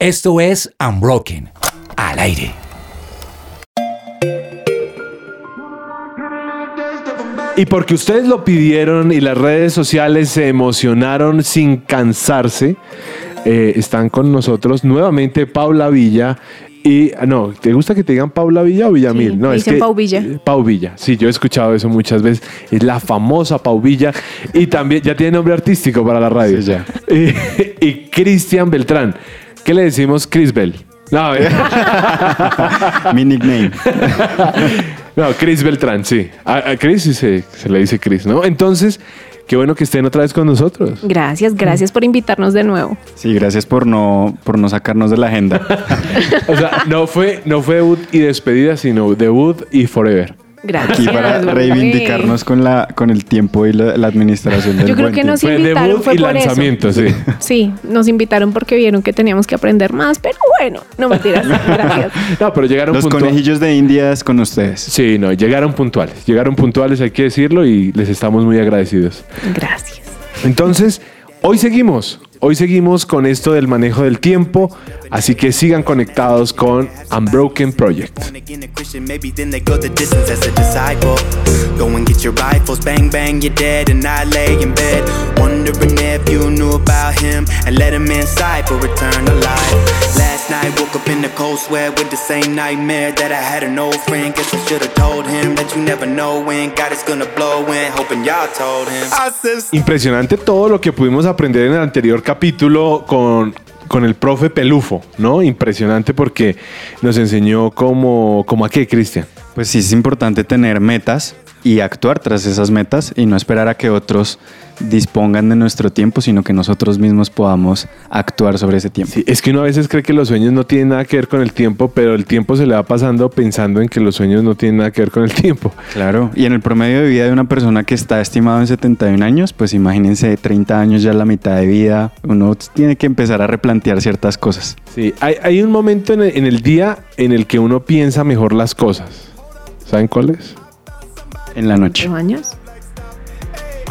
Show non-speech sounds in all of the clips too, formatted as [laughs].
Esto es Unbroken, al aire. Y porque ustedes lo pidieron y las redes sociales se emocionaron sin cansarse, eh, están con nosotros nuevamente Paula Villa y ah, no, ¿te gusta que te digan Paula Villa o Villamil? Sí, no, es dicen que Pau Villa. Pau Villa. Sí, yo he escuchado eso muchas veces. Es la famosa Pau Villa y también ya tiene nombre artístico para la radio. Sí, ya. [laughs] Y, y Cristian Beltrán. ¿Qué le decimos Chris Bell? No, [laughs] [laughs] Mi nickname. [laughs] no, Chris Beltrán, sí. A, a Chris sí se, se le dice Chris, ¿no? Entonces, qué bueno que estén otra vez con nosotros. Gracias, gracias por invitarnos de nuevo. Sí, gracias por no, por no sacarnos de la agenda. O sea, no fue, no fue debut y despedida, sino debut y forever. Gracias. Aquí para reivindicarnos con, la, con el tiempo y la, la administración del Yo creo buen que nos tiempo. Invitaron debut fue y por lanzamiento, eso. sí. [laughs] Sí, nos invitaron porque vieron que teníamos que aprender más, pero bueno, no mentiras. [laughs] Gracias. No, pero llegaron Los puntuales. conejillos de Indias con ustedes. Sí, no, llegaron puntuales. Llegaron puntuales, hay que decirlo, y les estamos muy agradecidos. Gracias. Entonces, hoy seguimos. Hoy seguimos con esto del manejo del tiempo, así que sigan conectados con Unbroken Project. Night woke up in the cold sweat with the same nightmare that I had an old friend. Guess I should have told him that you never know when God is gonna blow in. Hoping y'all told him. I said, Impresionante todo lo que pudimos aprender en el anterior capítulo con, con el profe Pelufo, ¿no? Impresionante porque nos enseñó cómo, cómo a qué, Cristian. Pues sí, es importante tener metas y actuar tras esas metas y no esperar a que otros dispongan de nuestro tiempo, sino que nosotros mismos podamos actuar sobre ese tiempo. Sí, es que uno a veces cree que los sueños no tienen nada que ver con el tiempo, pero el tiempo se le va pasando pensando en que los sueños no tienen nada que ver con el tiempo. Claro, y en el promedio de vida de una persona que está estimado en 71 años, pues imagínense 30 años ya la mitad de vida, uno tiene que empezar a replantear ciertas cosas. Sí, hay, hay un momento en el, en el día en el que uno piensa mejor las cosas. ¿Saben cuál es? En la ¿Te noche. bañas?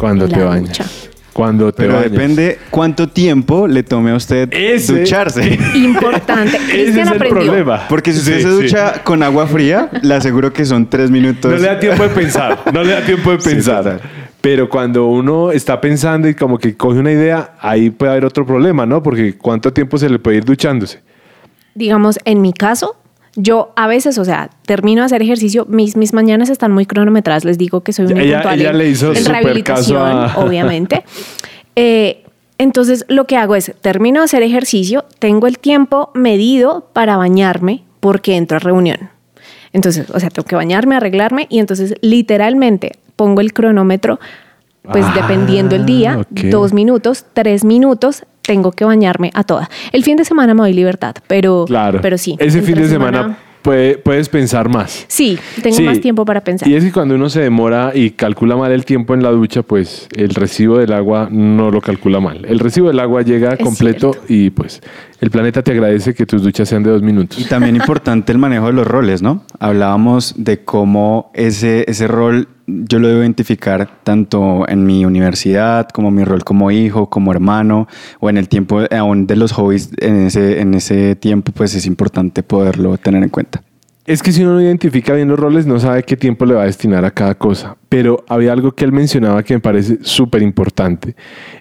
Cuando te bañas. ducha. Cuando te Pero bañas. depende cuánto tiempo le tome a usted Ese- ducharse. Importante. [laughs] Ese es el aprendió. problema. Porque si usted Sí, se sí. ducha con agua fría, le aseguro que son tres minutos. No le da tiempo de pensar, no le da tiempo de [laughs] pensar. Pero cuando uno está pensando y como que coge una idea, ahí puede haber otro problema, ¿no? Porque ¿cuánto tiempo se le puede ir duchándose? Digamos, en mi caso, yo a veces, o sea, termino de hacer ejercicio, mis, mis mañanas están muy cronometradas, les digo que soy una Ella- ella en- le hizo en rehabilitación, a- obviamente. [laughs] Eh, entonces, lo que hago es, termino de hacer ejercicio, tengo el tiempo medido para bañarme porque entro a reunión. Entonces, o sea, tengo que bañarme, arreglarme y entonces literalmente pongo el cronómetro, pues Ah, dependiendo el día, dos minutos, tres minutos, tengo que bañarme a toda. El fin de semana me doy libertad, pero, Claro. pero sí. Ese fin de semana, puede- puedes pensar más. Sí, tengo Sí. más tiempo para pensar. Y es que cuando uno se demora y calcula mal el tiempo en la ducha, pues el recibo del agua no lo calcula mal. El recibo del agua llega Es completo cierto. y pues el planeta te agradece que tus duchas sean de dos minutos. Y también importante el manejo de los roles, ¿no? Hablábamos de cómo ese, ese rol yo lo debo identificar tanto en mi universidad, como mi rol como hijo, como hermano, o en el tiempo aún de los hobbies, en ese, en ese tiempo, pues es importante poderlo tener en cuenta. Es que si uno no identifica bien los roles, no sabe qué tiempo le va a destinar a cada cosa. Pero había algo que él mencionaba que me parece súper importante.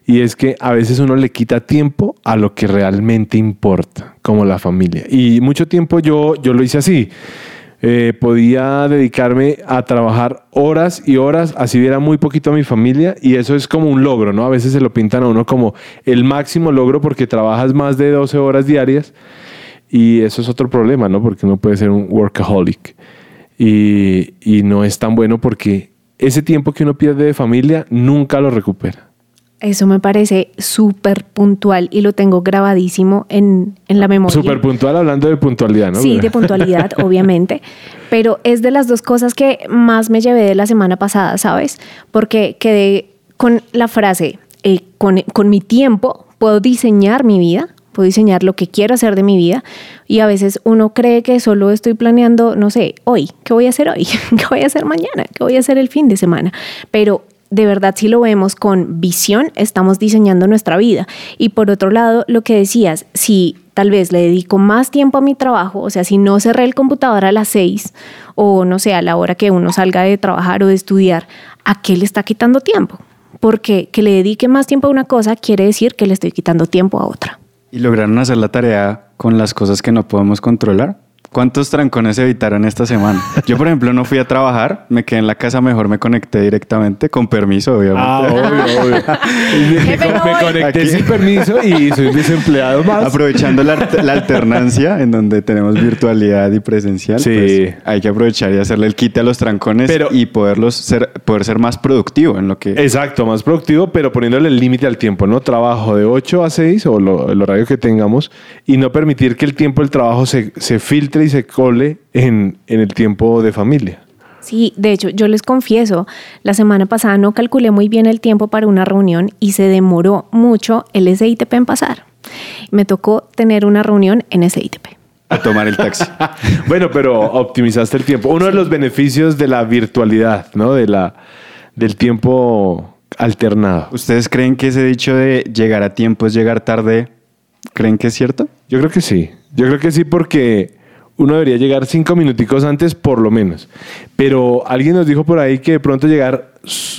Y es que a veces uno le quita tiempo a lo que realmente importa, como la familia. Y mucho tiempo yo, yo lo hice así. Eh, podía dedicarme a trabajar horas y horas, así viera muy poquito a mi familia, y eso es como un logro, ¿no? A veces se lo pintan a uno como el máximo logro porque trabajas más de 12 horas diarias, y eso es otro problema, ¿no? Porque uno puede ser un workaholic, y, y no es tan bueno porque ese tiempo que uno pierde de familia nunca lo recupera. Eso me parece súper puntual y lo tengo grabadísimo en, en la memoria. Súper puntual hablando de puntualidad, ¿no? Sí, de puntualidad, [laughs] obviamente. Pero es de las dos cosas que más me llevé de la semana pasada, ¿sabes? Porque quedé con la frase, eh, con, con mi tiempo puedo diseñar mi vida, puedo diseñar lo que quiero hacer de mi vida. Y a veces uno cree que solo estoy planeando, no sé, hoy, ¿qué voy a hacer hoy? [laughs] ¿Qué voy a hacer mañana? ¿Qué voy a hacer el fin de semana? Pero de verdad si lo vemos con visión, estamos diseñando nuestra vida. Y por otro lado, lo que decías, si tal vez le dedico más tiempo a mi trabajo, o sea, si no cerré el computador a las seis o no sé, a la hora que uno salga de trabajar o de estudiar, ¿a qué le está quitando tiempo? Porque que le dedique más tiempo a una cosa quiere decir que le estoy quitando tiempo a otra. ¿Y lograron hacer la tarea con las cosas que no podemos controlar? ¿Cuántos trancones evitaron esta semana? Yo, por ejemplo, no fui a trabajar, me quedé en la casa, mejor me conecté directamente, con permiso, obviamente. Ah, obvio, obvio. [laughs] Y me, me conecté Aquí. sin permiso y soy desempleado más. Aprovechando la, la alternancia en donde tenemos virtualidad y presencial, Sí. pues hay que aprovechar y hacerle el quite a los trancones Pero- y poderlos ser, poder ser más productivo en lo que... Exacto, más productivo, pero poniéndole el límite al tiempo, ¿no? Trabajo de 8 a 6 o lo- el horario que tengamos y no permitir que el tiempo del trabajo se, se filtre y se cole en, en el tiempo de familia. Sí, de hecho, yo les confieso, la semana pasada no calculé muy bien el tiempo para una reunión y se demoró mucho el SITP en pasar. Me tocó tener una reunión en SITP. a tomar el taxi. [laughs] Bueno, pero optimizaste el tiempo. Uno de los beneficios de la virtualidad, ¿no? De la, del tiempo alternado. ¿Ustedes creen que ese dicho de llegar a tiempo es llegar tarde, creen que es cierto? Yo creo que sí. Yo creo que sí porque uno debería llegar cinco minuticos antes por lo menos. Pero alguien nos dijo por ahí que de pronto llegar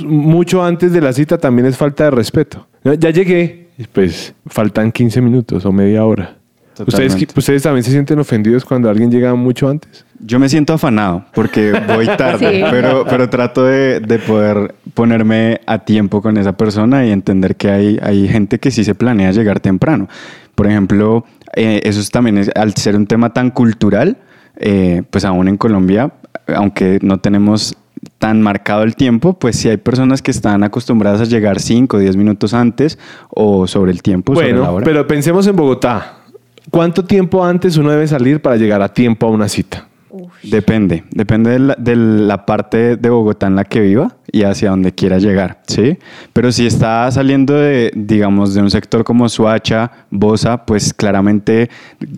mucho antes de la cita también es falta de respeto. Ya llegué, pues faltan 15 minutos o media hora. ¿Ustedes, Totalmente. ¿Ustedes también se sienten ofendidos cuando alguien llega mucho antes? Yo me siento afanado porque voy tarde, Sí. pero, pero trato de, de poder ponerme a tiempo con esa persona y entender que hay, hay gente que sí se planea llegar temprano. Por ejemplo, eh, eso es también, es- al ser un tema tan cultural, eh, pues aún en Colombia, aunque no tenemos tan marcado el tiempo, pues sí hay personas que están acostumbradas a llegar 5 o 10 minutos antes o sobre el tiempo, sobre la bueno, hora. pero pensemos en Bogotá. ¿Cuánto tiempo antes uno debe salir para llegar a tiempo a una cita? Depende, depende de la, de la parte de Bogotá en la que viva y hacia donde quiera llegar, ¿sí? Pero si está saliendo de, digamos, de un sector como Suacha, Bosa, pues claramente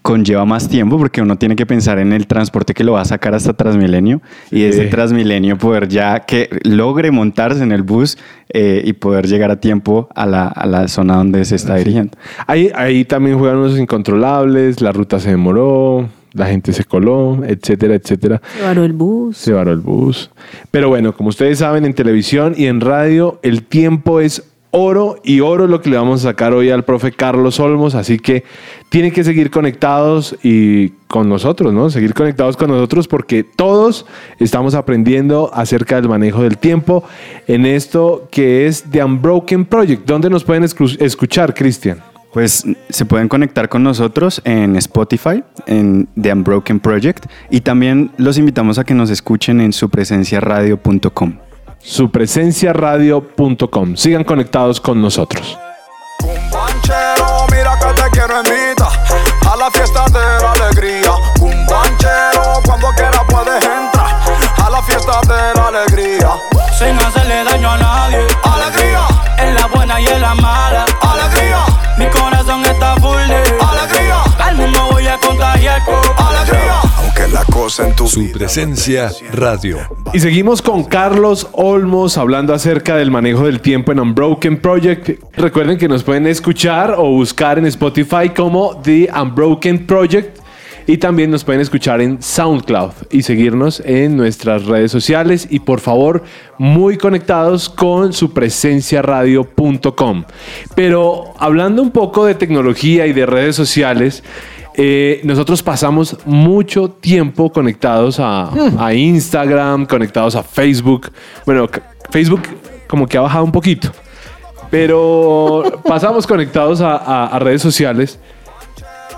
conlleva más tiempo porque uno tiene que pensar en el transporte que lo va a sacar hasta Transmilenio y Sí. ese Transmilenio poder ya que logre montarse en el bus eh, y poder llegar a tiempo a la, a la zona donde se está dirigiendo. Ahí, ahí también juegan unos incontrolables, la ruta se demoró, la gente se coló, etcétera, etcétera. Se varó el bus. Se varó el bus. Pero bueno, como ustedes saben, en televisión y en radio, el tiempo es oro y oro lo que le vamos a sacar hoy al profe Carlos Olmos. Así que tienen que seguir conectados y con nosotros, ¿no? Seguir conectados con nosotros porque todos estamos aprendiendo acerca del manejo del tiempo en esto que es The Unbroken Project. ¿Dónde nos pueden escu- escuchar, Cristian? Pues se pueden conectar con nosotros en Spotify, en The Unbroken Project, y también los invitamos a que nos escuchen en supresenciaradio.com. Supresenciaradio.com. Sigan conectados con nosotros. Cumbanchero, mira que te quiero invita a la fiesta de la alegría. Cumbanchero, cuando quiera puedes entrar a la fiesta de la alegría. sin hacerle daño a nadie. Alegría, En la buena y en la mala. La cosa en tu Su vida presencia radio. Y seguimos con Carlos Olmos hablando acerca del manejo del tiempo en Unbroken Project. Recuerden que nos pueden escuchar o buscar en Spotify como The Unbroken Project. Y también nos pueden escuchar en SoundCloud y seguirnos en nuestras redes sociales. Y por favor, muy conectados con su presenciaradio.com. Pero hablando un poco de tecnología y de redes sociales, eh, nosotros pasamos mucho tiempo conectados a, Instagram, conectados a Facebook. Bueno, Facebook como que ha bajado un poquito, pero pasamos conectados a redes sociales.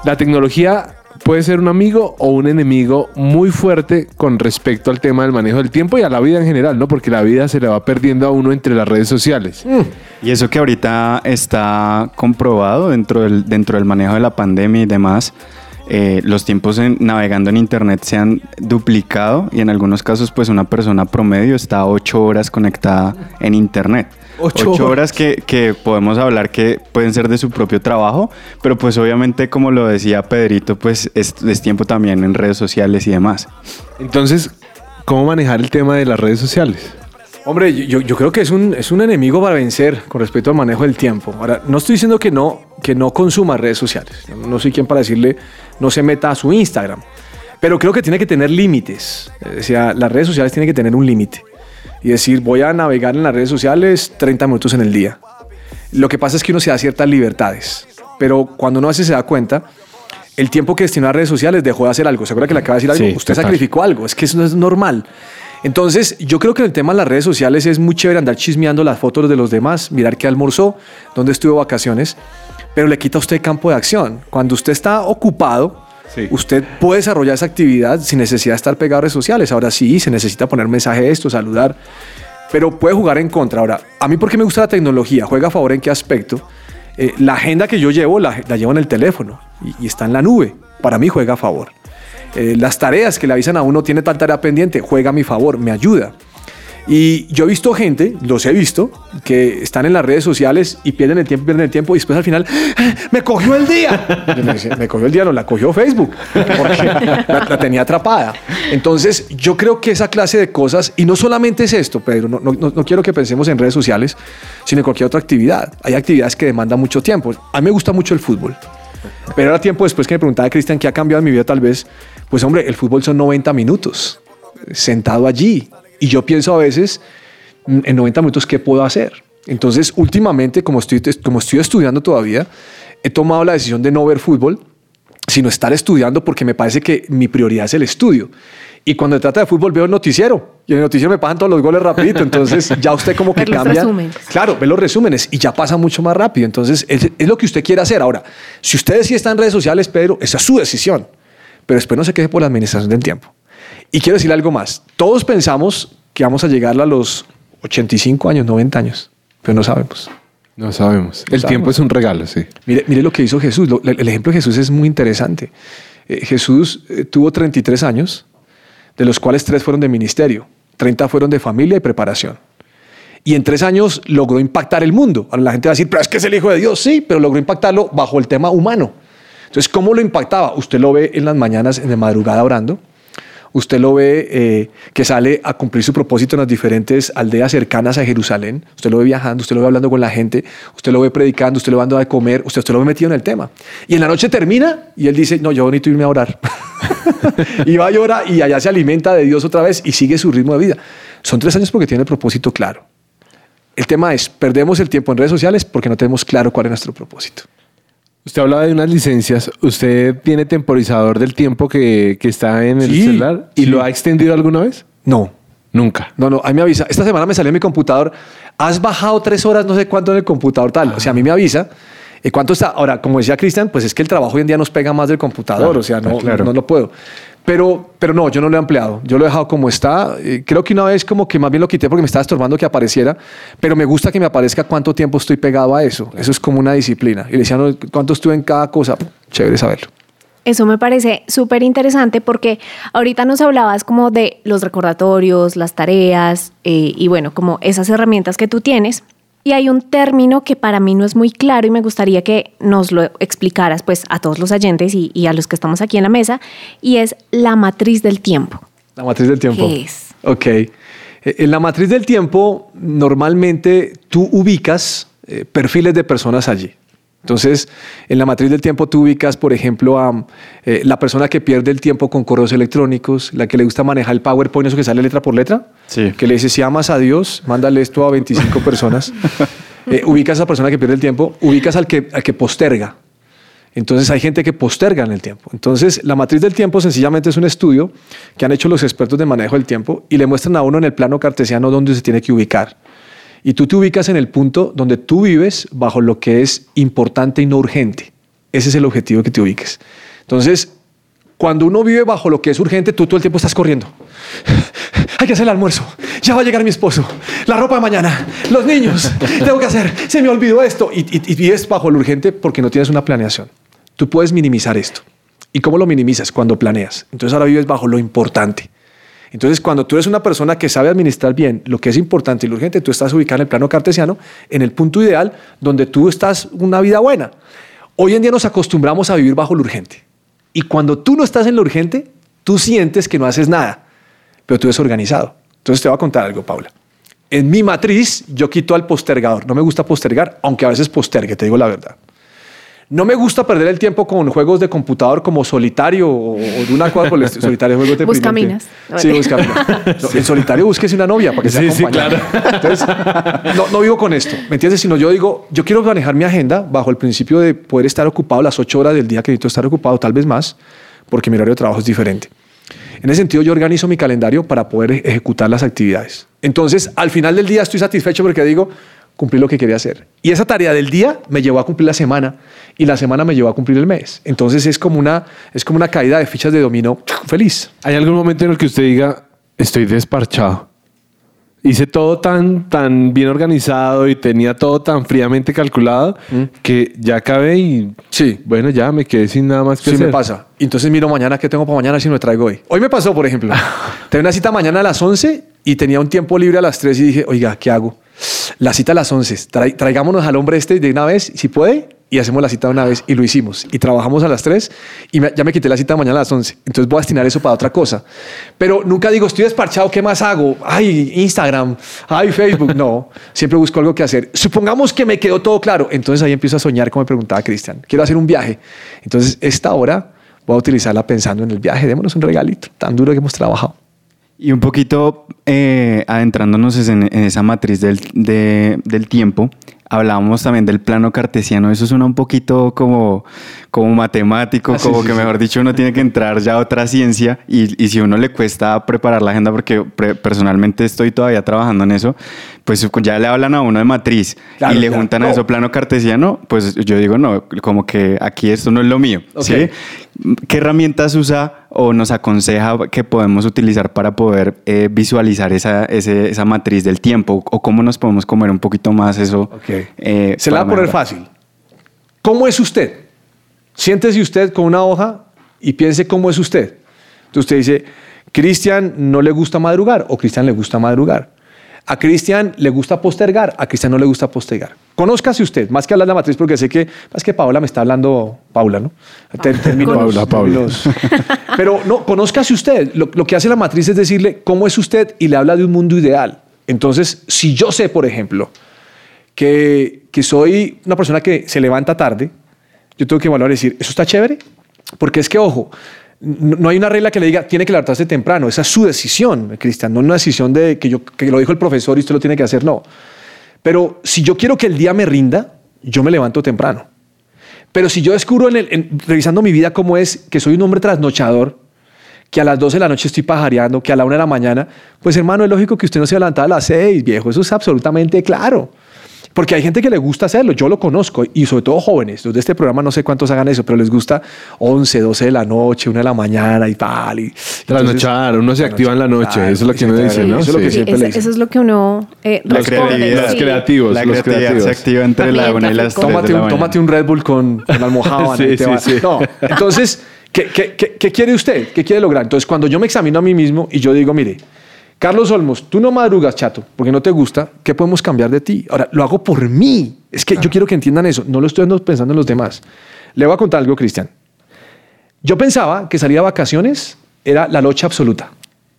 La tecnología puede ser un amigo o un enemigo muy fuerte con respecto al tema del manejo del tiempo y a la vida en general, ¿no? Porque la vida se le va perdiendo a uno entre las redes sociales. Y eso que ahorita está comprobado dentro del, dentro del manejo de la pandemia y demás, eh, los tiempos en- navegando en Internet se han duplicado y en algunos casos pues una persona promedio está ocho horas conectada en Internet. Ocho Ocho, horas que, que podemos hablar que pueden ser de su propio trabajo, pero pues obviamente como lo decía Pedrito, pues es, es tiempo también en redes sociales y demás. Entonces, ¿cómo manejar el tema de las redes sociales? Hombre, yo, yo creo que es un, es un enemigo para vencer con respecto al manejo del tiempo. Ahora, no estoy diciendo que no, que no consuma redes sociales. No, no soy quien para decirle no se meta a su Instagram. Pero creo que tiene que tener límites. O sea, las redes sociales tienen que tener un límite. Y decir, voy a navegar en las redes sociales 30 minutos en el día. Lo que pasa es que uno se da ciertas libertades. Pero cuando uno a veces se da cuenta, el tiempo que destinó a redes sociales dejó de hacer algo. ¿Se acuerda que le acaba de decir algo? Sí, Usted total. sacrificó algo. Es que eso no es normal. Entonces, yo creo que en el tema de las redes sociales es muy chévere andar chismeando las fotos de los demás, mirar qué almorzó, dónde estuvo vacaciones, pero le quita a usted campo de acción. Cuando usted está ocupado, Sí. usted puede desarrollar esa actividad sin necesidad de estar pegado a redes sociales. Ahora sí, se necesita poner mensaje de esto, saludar, pero puede jugar en contra. Ahora, a mí porque me gusta la tecnología, juega a favor en qué aspecto. Eh, la agenda que yo llevo la, la llevo en el teléfono y, y está en la nube. Para mí juega a favor. Eh, las tareas que le avisan a uno, tiene tal tarea pendiente, juega a mi favor, me ayuda. Y yo he visto gente, los he visto, que están en las redes sociales y pierden el tiempo, pierden el tiempo y después al final, "Ah, me cogió el día. Me, cogió el día, no, la cogió Facebook, porque la, la tenía atrapada. Entonces, yo creo que esa clase de cosas, y no solamente es esto, Pedro, no, no, no quiero que pensemos en redes sociales, sino en cualquier otra actividad. Hay actividades que demandan mucho tiempo. A mí me gusta mucho el fútbol. Pero era tiempo después que me preguntaba Cristian qué ha cambiado en mi vida tal vez. Pues hombre, el fútbol son 90 minutos eh, sentado allí. Y yo pienso a veces, mm, en 90 minutos, ¿qué puedo hacer? Entonces, últimamente, como estoy, como estoy estudiando todavía, he tomado la decisión de no ver fútbol, sino estar estudiando porque me parece que mi prioridad es el estudio. Y cuando se trata de fútbol veo el noticiero y en el noticiero me pasan todos los goles rapidito, entonces ya usted como que Ver los cambia. resúmenes. Claro, ve los resúmenes y ya pasa mucho más rápido. Entonces es, es lo que usted quiere hacer. Ahora, si usted sí está en redes sociales, Pedro, esa es su decisión, pero después no se queje por la administración del tiempo. Y quiero decirle algo más. Todos pensamos que vamos a llegar a los 85 años, 90 años, pero no sabemos. No sabemos. El sabemos. tiempo es un regalo, sí. Mire, mire lo que hizo Jesús. Lo- el ejemplo de Jesús es muy interesante. Eh, Jesús eh, tuvo 33 años, de los cuales tres fueron de ministerio, 30 fueron de familia y preparación. Y en tres años logró impactar el mundo. Ahora la gente va a decir, pero es que es el Hijo de Dios. Sí, pero logró impactarlo bajo el tema humano. Entonces, ¿cómo lo impactaba? Usted lo ve en las mañanas, en la madrugada orando. Usted lo ve eh, que sale a cumplir su propósito en las diferentes aldeas cercanas a Jerusalén. Usted lo ve viajando, usted lo ve hablando con la gente, usted lo ve predicando, usted lo ve dando de comer, usted, lo ve metido en el tema. Y en la noche termina y él dice, no, yo necesito irme a orar. [laughs] y va a llorar y allá se alimenta de Dios otra vez y sigue su ritmo de vida. Son tres años porque tiene el propósito claro. El tema es, perdemos el tiempo en redes sociales porque no tenemos claro cuál es nuestro propósito. Usted hablaba de unas licencias. ¿Usted tiene temporizador del tiempo que, que está en el Sí, celular? ¿Y sí. lo ha extendido alguna vez? No, Nunca. No, no, a mí me avisa. Esta semana me salió en mi computador. Has bajado tres horas, no sé cuánto en el computador tal. O sea, a mí me avisa. Eh, ¿Cuánto está? Ahora, como decía Cristian, pues es que el trabajo hoy en día nos pega más del computador. Claro, o sea, no, claro. no, lo puedo. Pero, pero no, yo no lo he ampliado. Yo lo he dejado como está. Eh, creo que una vez como que más bien lo quité porque me estaba estorbando que apareciera. Pero me gusta que me aparezca cuánto tiempo estoy pegado a eso. Eso es como una disciplina. Y le decían, no, ¿cuánto estuve en cada cosa? Chévere saberlo. Eso me parece súper interesante porque ahorita nos hablabas como de los recordatorios, las tareas eh, y bueno, como esas herramientas que tú tienes. Y hay un término que para mí no es muy claro y me gustaría que nos lo explicaras pues a todos los oyentes y, y a los que estamos aquí en la mesa y es la matriz del tiempo. La matriz del tiempo. ¿Qué es? Ok. Eh, En la matriz del tiempo, normalmente tú ubicas eh, perfiles de personas allí. Entonces, en la matriz del tiempo tú ubicas, por ejemplo, a eh, la persona que pierde el tiempo con correos electrónicos, la que le gusta manejar el PowerPoint, eso que sale letra por letra, Sí. que le dice, si amas a Dios, mándale esto a 25 personas. [laughs] Eh, ubicas a esa persona que pierde el tiempo, ubicas al que, al que posterga. Entonces hay gente que posterga en el tiempo. Entonces la matriz del tiempo sencillamente es un estudio que han hecho los expertos de manejo del tiempo y le muestran a uno en el plano cartesiano dónde se tiene que ubicar. Y tú te ubicas en el punto donde tú vives bajo lo que es importante y no urgente. Ese es el objetivo que te ubiques. Entonces, cuando uno vive bajo lo que es urgente, tú todo el tiempo estás corriendo. [laughs] Hay que hacer el almuerzo. Ya va a llegar mi esposo. La ropa de mañana. Los niños. Tengo que hacer. Se me olvidó esto. Y, y- y vives bajo lo urgente porque no tienes una planeación. Tú puedes minimizar esto. ¿Y cómo lo minimizas? Cuando planeas. Entonces ahora vives bajo lo importante. Entonces, cuando tú eres una persona que sabe administrar bien lo que es importante y lo urgente, tú estás ubicado en el plano cartesiano, en el punto ideal donde tú estás una vida buena. Hoy en día nos acostumbramos a vivir bajo lo urgente. Y cuando tú no estás en lo urgente, tú sientes que no haces nada, pero tú eres organizado. Entonces te voy a contar algo, Paula. en mi matriz yo quito al postergador. No me gusta postergar, aunque a veces postergue, te digo la verdad. No me gusta perder el tiempo con juegos de computador como solitario o, o de una cosa por el estilo. Solitario juego de Buscaminas. Sí, buscaminas. No, En solitario búsquese una novia para que sea Sí, sí, acompañada. Entonces, no, no vivo con esto, ¿me entiendes? Sino yo digo, yo quiero manejar mi agenda bajo el principio de poder estar ocupado las ocho horas del día que necesito estar ocupado, tal vez más, porque mi horario de trabajo es diferente. En ese sentido, yo organizo mi calendario para poder ejecutar las actividades. Entonces, al final del día estoy satisfecho porque digo, cumplí lo que quería hacer. Y esa tarea del día me llevó a cumplir la semana y la semana me llevó a cumplir el mes. Entonces, es como una, es como una caída de fichas de dominó feliz. ¿Hay algún momento en el que usted diga, estoy desparchado? Hice todo tan, tan bien organizado y tenía todo tan fríamente calculado que ya acabé y Sí. bueno, ya me quedé sin nada más que Sí hacer. me pasa. Entonces miro mañana qué tengo para mañana si me traigo hoy. Hoy me pasó, por ejemplo. [laughs] Tenía una cita mañana a las 11 y tenía un tiempo libre a las 3 y dije, oiga, ¿qué hago? La cita a las 11. Trai- traigámonos al hombre este de una vez, si puede, y hacemos la cita de una vez. Y lo hicimos. Y trabajamos a las 3 y ya me quité la cita mañana a las 11. Entonces voy a destinar eso para otra cosa. Pero nunca digo, estoy desparchado, ¿qué más hago? Ay, Instagram, ay, Facebook. No, siempre busco algo que hacer. Supongamos que me quedó todo claro. Entonces ahí empiezo a soñar, como me preguntaba Cristian. Quiero hacer un viaje. Entonces esta hora voy a utilizarla pensando en el viaje. Démonos un regalito tan duro que hemos trabajado. Y un poquito eh, adentrándonos en, en esa matriz del, de- del tiempo, hablábamos también del plano cartesiano. Eso suena un poquito como, como matemático, Ah, como sí, que sí. mejor dicho uno tiene que entrar ya a otra ciencia y, y si uno le cuesta preparar la agenda, porque pre- personalmente estoy todavía trabajando en eso, pues ya le hablan a uno de matriz Claro, y le claro. juntan a eso plano cartesiano, pues yo digo, no, como que aquí esto no es lo mío. ¿Qué herramientas usa o nos aconseja que podemos utilizar para poder eh, visualizar esa, ese- esa matriz del tiempo? ¿O cómo nos podemos comer un poquito más eso? Eh, Se la va a poner fácil. ¿Cómo es usted? Siéntese usted con una hoja y piense cómo es usted. Entonces usted dice, Cristian no le gusta madrugar o Cristian le gusta madrugar. A Cristian le gusta postergar, a Cristian no le gusta postergar. Conózcase usted, más que hablar de la matriz, porque sé que, más que Paula me está hablando, Paula, ¿no? Ter- términos- Paula. Pero no, conózcase usted. Lo, lo que hace la matriz es decirle cómo es usted y le habla de un mundo ideal. Entonces, si yo sé, por ejemplo, que, soy una persona que se levanta tarde, yo tengo que evaluar y decir, ¿eso está chévere? Porque es que, ojo, no, hay una regla que le diga, tiene que levantarse temprano. Esa es su decisión, Cristian. No una decisión de que, yo, que lo dijo el profesor y usted lo tiene que hacer, no. Pero si yo quiero que el día me rinda, yo me levanto temprano. Pero si yo descubro, en el- revisando mi vida, cómo es que soy un hombre trasnochador, que a las 12 de la noche estoy pajareando, que a la 1 de la mañana, pues hermano, es lógico que usted no se levanta a las 6, viejo. Eso es absolutamente claro. Porque hay gente que le gusta hacerlo, yo lo conozco, y sobre todo jóvenes. Los de este programa no sé cuántos hagan eso, pero les gusta 11, 12 de la noche, 1 de la mañana y tal. Y, Trasnochar, uno se activa en la noche, eso es lo que uno dice, ¿no? Eso es lo que Sí. siempre eso, le dicen. eso es lo que uno eh, La responde, creatividad. Los sí. creativos, La los creatividad creativos. se activa entre la También 1 y las café 3 Tómate de la un, tómate un Red Bull con, con almohábana [laughs] Sí, y te sí. No, entonces, ¿qué, qué, qué, qué quiere usted? ¿Qué quiere lograr? Entonces, cuando yo me examino a mí mismo y yo digo, mire, Carlos Olmos, tú no madrugas, chato, porque no te gusta, ¿qué podemos cambiar de ti? Ahora, lo hago por mí. Es que yo quiero que entiendan eso, no lo estoy pensando en los demás. Le voy a contar algo, Cristian. Yo pensaba que salir a vacaciones era la locha absoluta.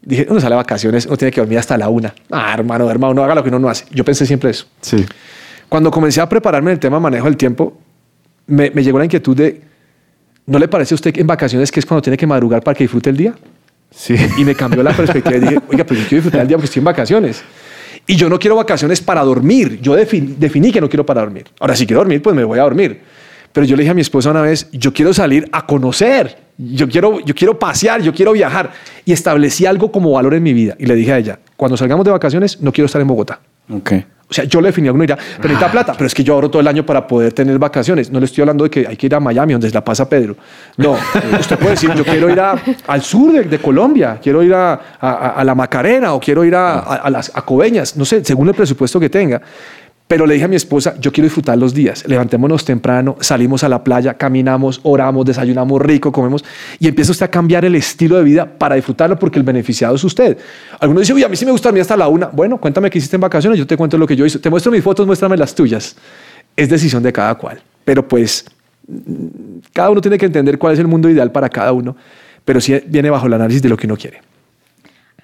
Dije, uno sale a vacaciones, uno tiene que dormir hasta la una. Ah, hermano, hermano, no haga lo que uno no hace. Yo pensé siempre eso. Sí. Cuando comencé a prepararme en el tema manejo del tiempo, me, me llegó la inquietud de, ¿no le parece a usted que en vacaciones que es cuando tiene que madrugar para que disfrute el día? Sí. Y me cambió la perspectiva y dije, oiga, pero yo quiero disfrutar el día porque estoy en vacaciones. Y yo no quiero vacaciones para dormir. Yo defin- definí que no quiero para dormir. Ahora, si quiero dormir, pues me voy a dormir. Pero yo le dije a mi esposa una vez, yo quiero salir a conocer. Yo quiero, yo quiero pasear, yo quiero viajar. Y establecí algo como valor en mi vida. Y le dije a ella, cuando salgamos de vacaciones, no quiero estar en Bogotá. Ok. O sea, yo le definí a uno dirá, pero necesita plata, pero es que yo ahorro todo el año para poder tener vacaciones. No le estoy hablando de que hay que ir a Miami, donde se la pasa Pedro. No, usted puede decir, yo quiero ir a- al sur de, de Colombia, quiero ir a, a- a la Macarena o quiero ir a, las a Coveñas, no sé, según el presupuesto que tenga. Pero le dije a mi esposa, yo quiero disfrutar los días. Levantémonos temprano, salimos a la playa, caminamos, oramos, desayunamos rico, comemos y empieza usted a cambiar el estilo de vida para disfrutarlo porque el beneficiado es usted. Algunos dicen, uy, a mí sí me gusta dormir hasta la una. Bueno, cuéntame qué hiciste en vacaciones, yo te cuento lo que yo hice. Te muestro mis fotos, muéstrame las tuyas. Es decisión de cada cual. Pero pues, cada uno tiene que entender cuál es el mundo ideal para cada uno, pero sí viene bajo el análisis de lo que uno quiere.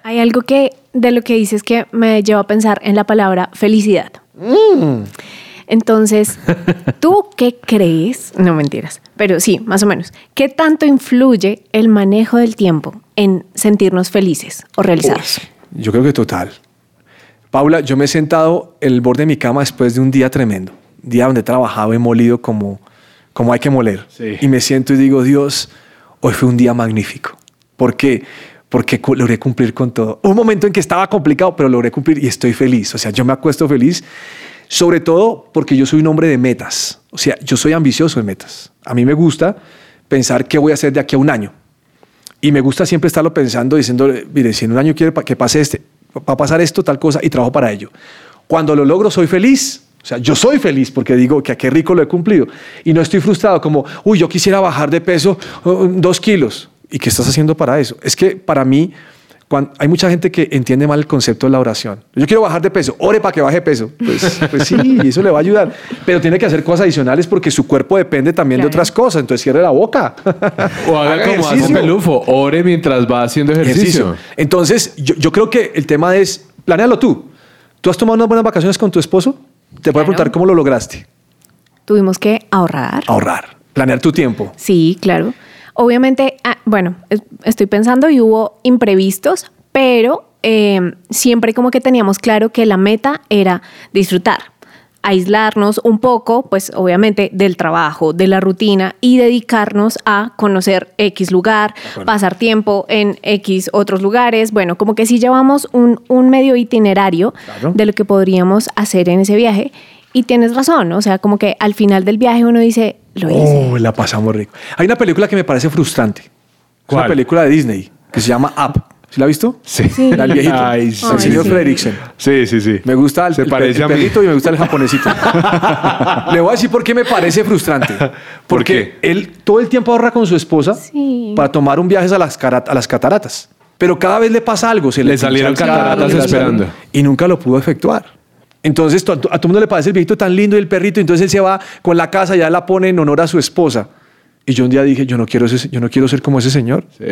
Hay algo que de lo que dices que me lleva a pensar en la palabra felicidad. Entonces, [laughs] ¿tú qué crees? No mentiras, pero sí, más o menos. ¿Qué tanto influye el manejo del tiempo en sentirnos felices o realizados? Yo creo que total. Paula, yo me he sentado en el borde de mi cama después de un día tremendo. Día donde he trabajado, he molido como, como hay que moler. Sí. Y me siento y digo, Dios, hoy fue un día magnífico. ¿Por qué? Porque logré cumplir con todo. Un momento en que estaba complicado, pero logré cumplir y estoy feliz. O sea, yo me acuesto feliz, sobre todo porque yo soy un hombre de metas. O sea, yo soy ambicioso en metas. A mí me gusta pensar qué voy a hacer de aquí a un año. Y me gusta siempre estarlo pensando, diciendo, mire, si en un año quiere que pase este, va a pasar esto, tal cosa, y trabajo para ello. Cuando lo logro, soy feliz. O sea, yo soy feliz porque digo que a qué rico lo he cumplido. Y no estoy frustrado como, uy, yo quisiera bajar de peso uh, dos kilos. ¿Y qué estás haciendo para eso? Es que para mí, hay mucha gente que entiende mal el concepto de la oración. Yo quiero bajar de peso, ore para que baje peso. Pues, pues sí, [laughs] eso le va a ayudar. Pero tiene que hacer cosas adicionales porque su cuerpo depende también de otras cosas. Entonces cierre la boca. [laughs] O haga como hace ejercicio. Pelufo, ore mientras va haciendo ejercicio. Entonces, yo, yo creo que el tema es, planéalo tú. ¿Tú has tomado unas buenas vacaciones con tu esposo? Te puedo Claro. preguntar cómo lo lograste. Tuvimos que ahorrar. Ahorrar, planear tu tiempo. Sí, claro. Obviamente, ah, bueno, es- estoy pensando y hubo imprevistos, pero eh, siempre como que teníamos claro que la meta era disfrutar, aislarnos un poco, pues obviamente del trabajo, de la rutina y dedicarnos a conocer X lugar, pasar tiempo en X otros lugares. Bueno, como que sí llevamos un, un medio itinerario Claro. de lo que podríamos hacer en ese viaje. Y tienes razón, o sea, como que al final del viaje uno dice, lo hice. Oh, la pasamos rico. Hay una película que me parece frustrante. Una película de Disney que se llama Up. ¿Sí la has visto? Sí. La del viejito. [laughs] Ay, sí. el señor sí. Fredricksen. Sí, sí, sí. Me gusta el, Se el parece el a mí. perrito y me gusta el japonesito. [laughs] Le voy a decir por qué me parece frustrante. Porque él todo el tiempo ahorra con su esposa Sí. para tomar un viaje a las, a las cataratas. Pero cada vez le pasa algo. Se Le pincha salieron el cataratas le esperando. Y nunca lo pudo efectuar. Entonces to- a, todo el mundo le parece el viejito tan lindo y el perrito. Entonces él se va con la casa, ya la pone en honor a su esposa. Y yo un día dije, yo no quiero, ese- yo no quiero ser como ese señor. Sí.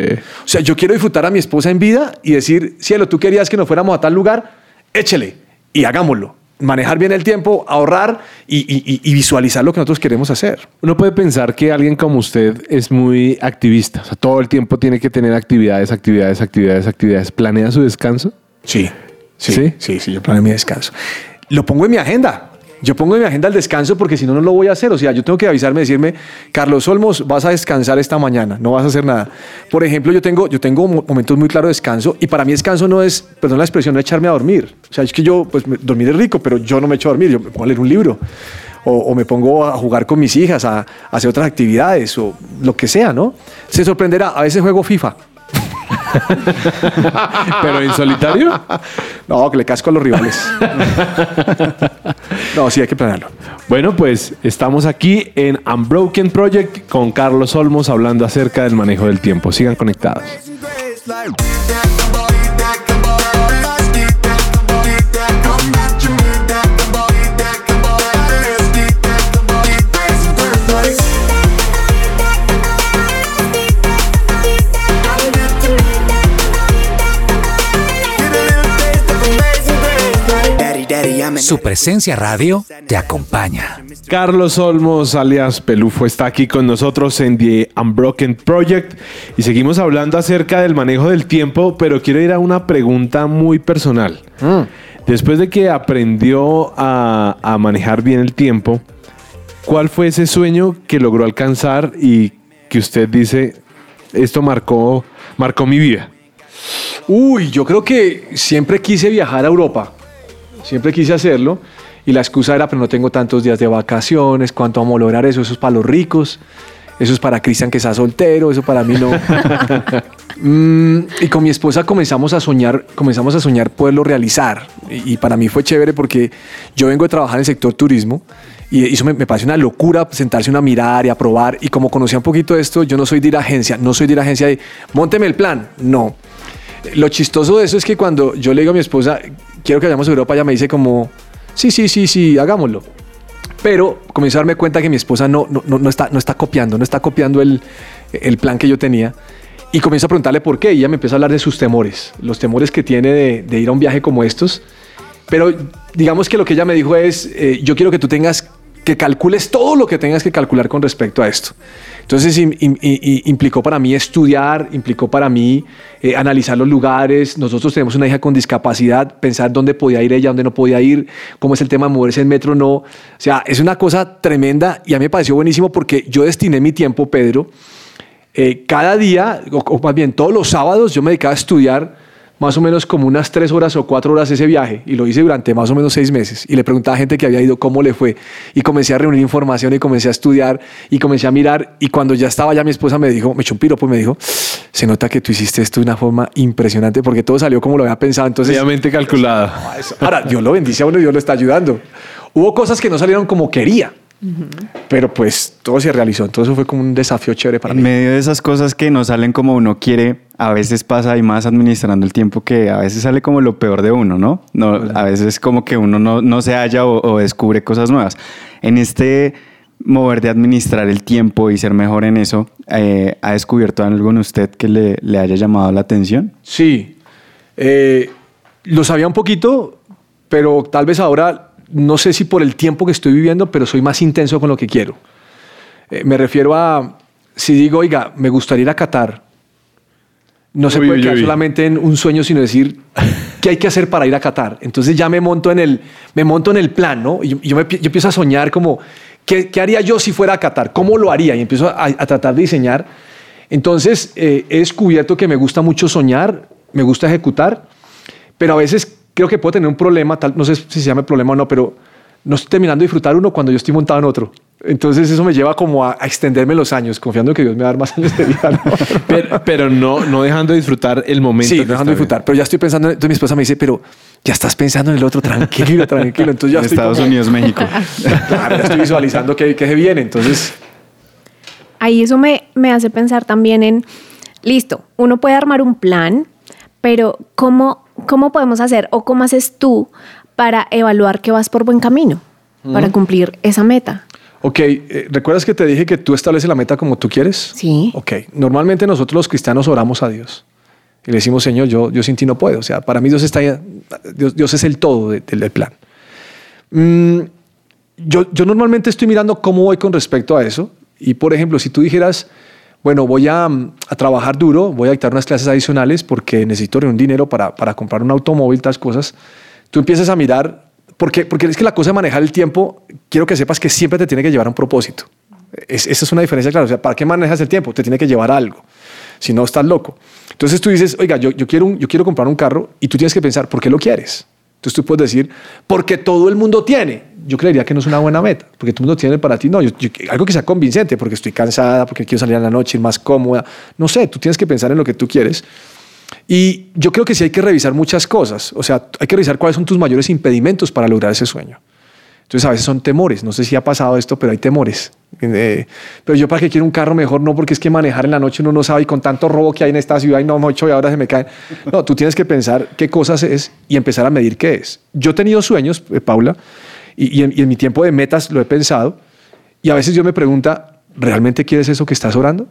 O sea, yo quiero disfrutar a mi esposa en vida y decir, cielo, tú querías que nos fuéramos a tal lugar, échele y hagámoslo. Manejar bien el tiempo, ahorrar y, y- y- y visualizar lo que nosotros queremos hacer. Uno puede pensar que alguien como usted es muy activista. O sea, todo el tiempo tiene que tener actividades, actividades, actividades, actividades. ¿Planea su descanso? Sí, sí, ¿Sí? sí, sí, yo planeo mi descanso. Lo pongo en mi agenda. Yo pongo en mi agenda el descanso porque si no, no lo voy a hacer. O sea, yo tengo que avisarme, decirme, Carlos Olmos, vas a descansar esta mañana, no vas a hacer nada. Por ejemplo, yo tengo, yo tengo mo- momentos muy claros de descanso y para mí descanso no es, perdón la expresión, no echarme a dormir. O sea, es que yo, pues dormir es rico, pero yo no me echo a dormir, yo me pongo a leer un libro. O, o me pongo a jugar con mis hijas, a, a hacer otras actividades o lo que sea, ¿no? Se sorprenderá, a veces juego FIFA. ¿Pero en solitario? No, que le casco a los rivales. no, sí, hay que planearlo. Bueno, pues estamos aquí en Unbroken Project con Carlos Olmos hablando acerca del manejo del tiempo. Sigan conectados. Su presencia radio te acompaña. Carlos Olmos, alias Pelufo, está aquí con nosotros en The Unbroken Project y seguimos hablando acerca del manejo del tiempo, pero quiero ir a una pregunta muy personal. Después de que aprendió a, a manejar bien el tiempo, ¿cuál fue ese sueño que logró alcanzar y que usted dice, esto marcó, marcó mi vida? Uy, yo creo que siempre quise viajar a Europa. Siempre quise hacerlo. Y la excusa era, pero no tengo tantos días de vacaciones. ¿Cuánto vamos a lograr eso? Eso es para los ricos. Eso es para Cristian que está soltero. Eso para mí no. [laughs] Mm, y con mi esposa comenzamos a soñar, comenzamos a soñar poderlo realizar. Y, y para mí fue chévere porque yo vengo de trabajar en el sector turismo y eso me, me parece una locura sentarse uno a mirar y a probar. Y como conocía un poquito esto, yo no soy de ir a agencia, no soy de ir a agencia de monteme el plan. No. Lo chistoso de eso es que cuando yo le digo a mi esposa, quiero que vayamos a Europa, ella me dice como, sí, sí, sí, sí, hagámoslo. Pero comencé a darme cuenta que mi esposa no, no, no, no está, no está copiando, no está copiando el, el plan que yo tenía. y comienzo a preguntarle por qué. Y ella me empieza a hablar de sus temores, los temores que tiene de, de ir a un viaje como estos. Pero digamos que lo que ella me dijo es, eh, yo quiero que tú tengas, que calcules todo lo que tengas que calcular con respecto a esto. Entonces implicó para mí estudiar, implicó para mí eh, analizar los lugares. Nosotros tenemos una hija con discapacidad, pensar dónde podía ir ella, dónde no podía ir, cómo es el tema de moverse en metro, no. O sea, es una cosa tremenda y a mí me pareció buenísimo porque yo destiné mi tiempo, Pedro, eh, cada día, o, o más bien todos los sábados, yo me dedicaba a estudiar más o menos como unas tres horas o cuatro horas ese viaje y lo hice durante más o menos seis meses y le preguntaba a gente que había ido cómo le fue y comencé a reunir información y comencé a estudiar y comencé a mirar y cuando ya estaba ya mi esposa me dijo, me echó un piropo y me dijo, se nota que tú hiciste esto de una forma impresionante porque todo salió como lo había pensado. Entonces, Obviamente calculada. [laughs] ahora, Dios lo bendice a uno y Dios lo está ayudando. Hubo cosas que no salieron como quería, pero pues todo se realizó. Entonces eso fue como un desafío chévere para En mí. medio de esas cosas que no salen como uno quiere, a veces pasa y más administrando el tiempo que a veces sale como lo peor de uno, ¿no? no a veces como que uno no, no se halla o, o descubre cosas nuevas. En este mover de administrar el tiempo y ser mejor en eso, eh, ¿ha descubierto algo en usted que le, le haya llamado la atención? Sí, Eh, lo sabía un poquito, pero tal vez ahora, no sé si por el tiempo que estoy viviendo, pero soy más intenso con lo que quiero. Eh, me refiero a, si digo, oiga, me gustaría ir a Qatar, no se puede uy, quedar uy. solamente en un sueño, sino decir, ¿qué hay que hacer para ir a Qatar? Entonces ya me monto en el, me monto en el plan, ¿no? Y yo, yo me yo empiezo a soñar como, ¿qué, qué haría yo si fuera a Qatar? ¿Cómo lo haría? Y empiezo a, a tratar de diseñar. Entonces eh, he descubierto que me gusta mucho soñar, me gusta ejecutar, pero a veces creo que puedo tener un problema, tal, no sé si se llama problema o no, pero no estoy terminando de disfrutar uno cuando yo estoy montado en otro. Entonces eso me lleva como a, a extenderme los años, confiando que Dios me va a dar más años de vida. ¿no? [laughs] Pero, pero no, no dejando de disfrutar el momento. Sí, dejando de disfrutar. Pero ya estoy pensando, en- entonces mi esposa me dice, pero ya estás pensando en el otro, tranquilo, tranquilo. Entonces ya En estoy Estados como- Unidos, México. [laughs] Claro, ya estoy visualizando que, que se viene. Entonces, Ahí eso me, me hace pensar también en, listo, uno puede armar un plan, pero ¿cómo, ¿cómo podemos hacer o cómo haces tú para evaluar que vas por buen camino para cumplir esa meta? Ok, eh, ¿recuerdas que te dije que tú estableces la meta como tú quieres? Sí. Ok, normalmente nosotros los cristianos oramos a Dios y le decimos, Señor, yo, yo sin ti no puedo. O sea, para mí Dios, está, Dios, Dios es el todo de- del del plan. Mm, yo, yo normalmente estoy mirando cómo voy con respecto a eso. Y por ejemplo, si tú dijeras, bueno, voy a, mm, a trabajar duro, voy a dictar unas clases adicionales porque necesito un dinero para, para comprar un automóvil, tal cosas, tú empiezas a mirar, porque, porque es que la cosa de manejar el tiempo, quiero que sepas que siempre te tiene que llevar a un propósito. Es- esa es una diferencia clara. O sea, ¿para qué manejas el tiempo? Te tiene que llevar a algo. Si no, estás loco. Entonces tú dices, oiga, yo, yo, quiero un- yo quiero comprar un carro y tú tienes que pensar, ¿por qué lo quieres? Entonces tú puedes decir, porque todo el mundo tiene. Yo creería que no es una buena meta, porque todo el mundo tiene para ti. No, yo- yo- algo que sea convincente, porque estoy cansada, porque quiero salir a la noche, ir más cómoda. No sé, tú tienes que pensar en lo que tú quieres. Y yo creo que sí hay que revisar muchas cosas. O sea, hay que revisar cuáles son tus mayores impedimentos para lograr ese sueño. Entonces a veces son temores. No sé si ha pasado esto, pero hay temores. Eh, pero yo para qué quiero un carro mejor, no, porque es que manejar en la noche uno no sabe y con tanto robo que hay en esta ciudad y no, mucho y ahora se me caen. No, tú tienes que pensar qué cosas es y empezar a medir qué es. Yo he tenido sueños, eh, Paula, y, y en, y en mi tiempo de metas lo he pensado. Y a veces yo me pregunta, ¿realmente quieres eso que estás orando?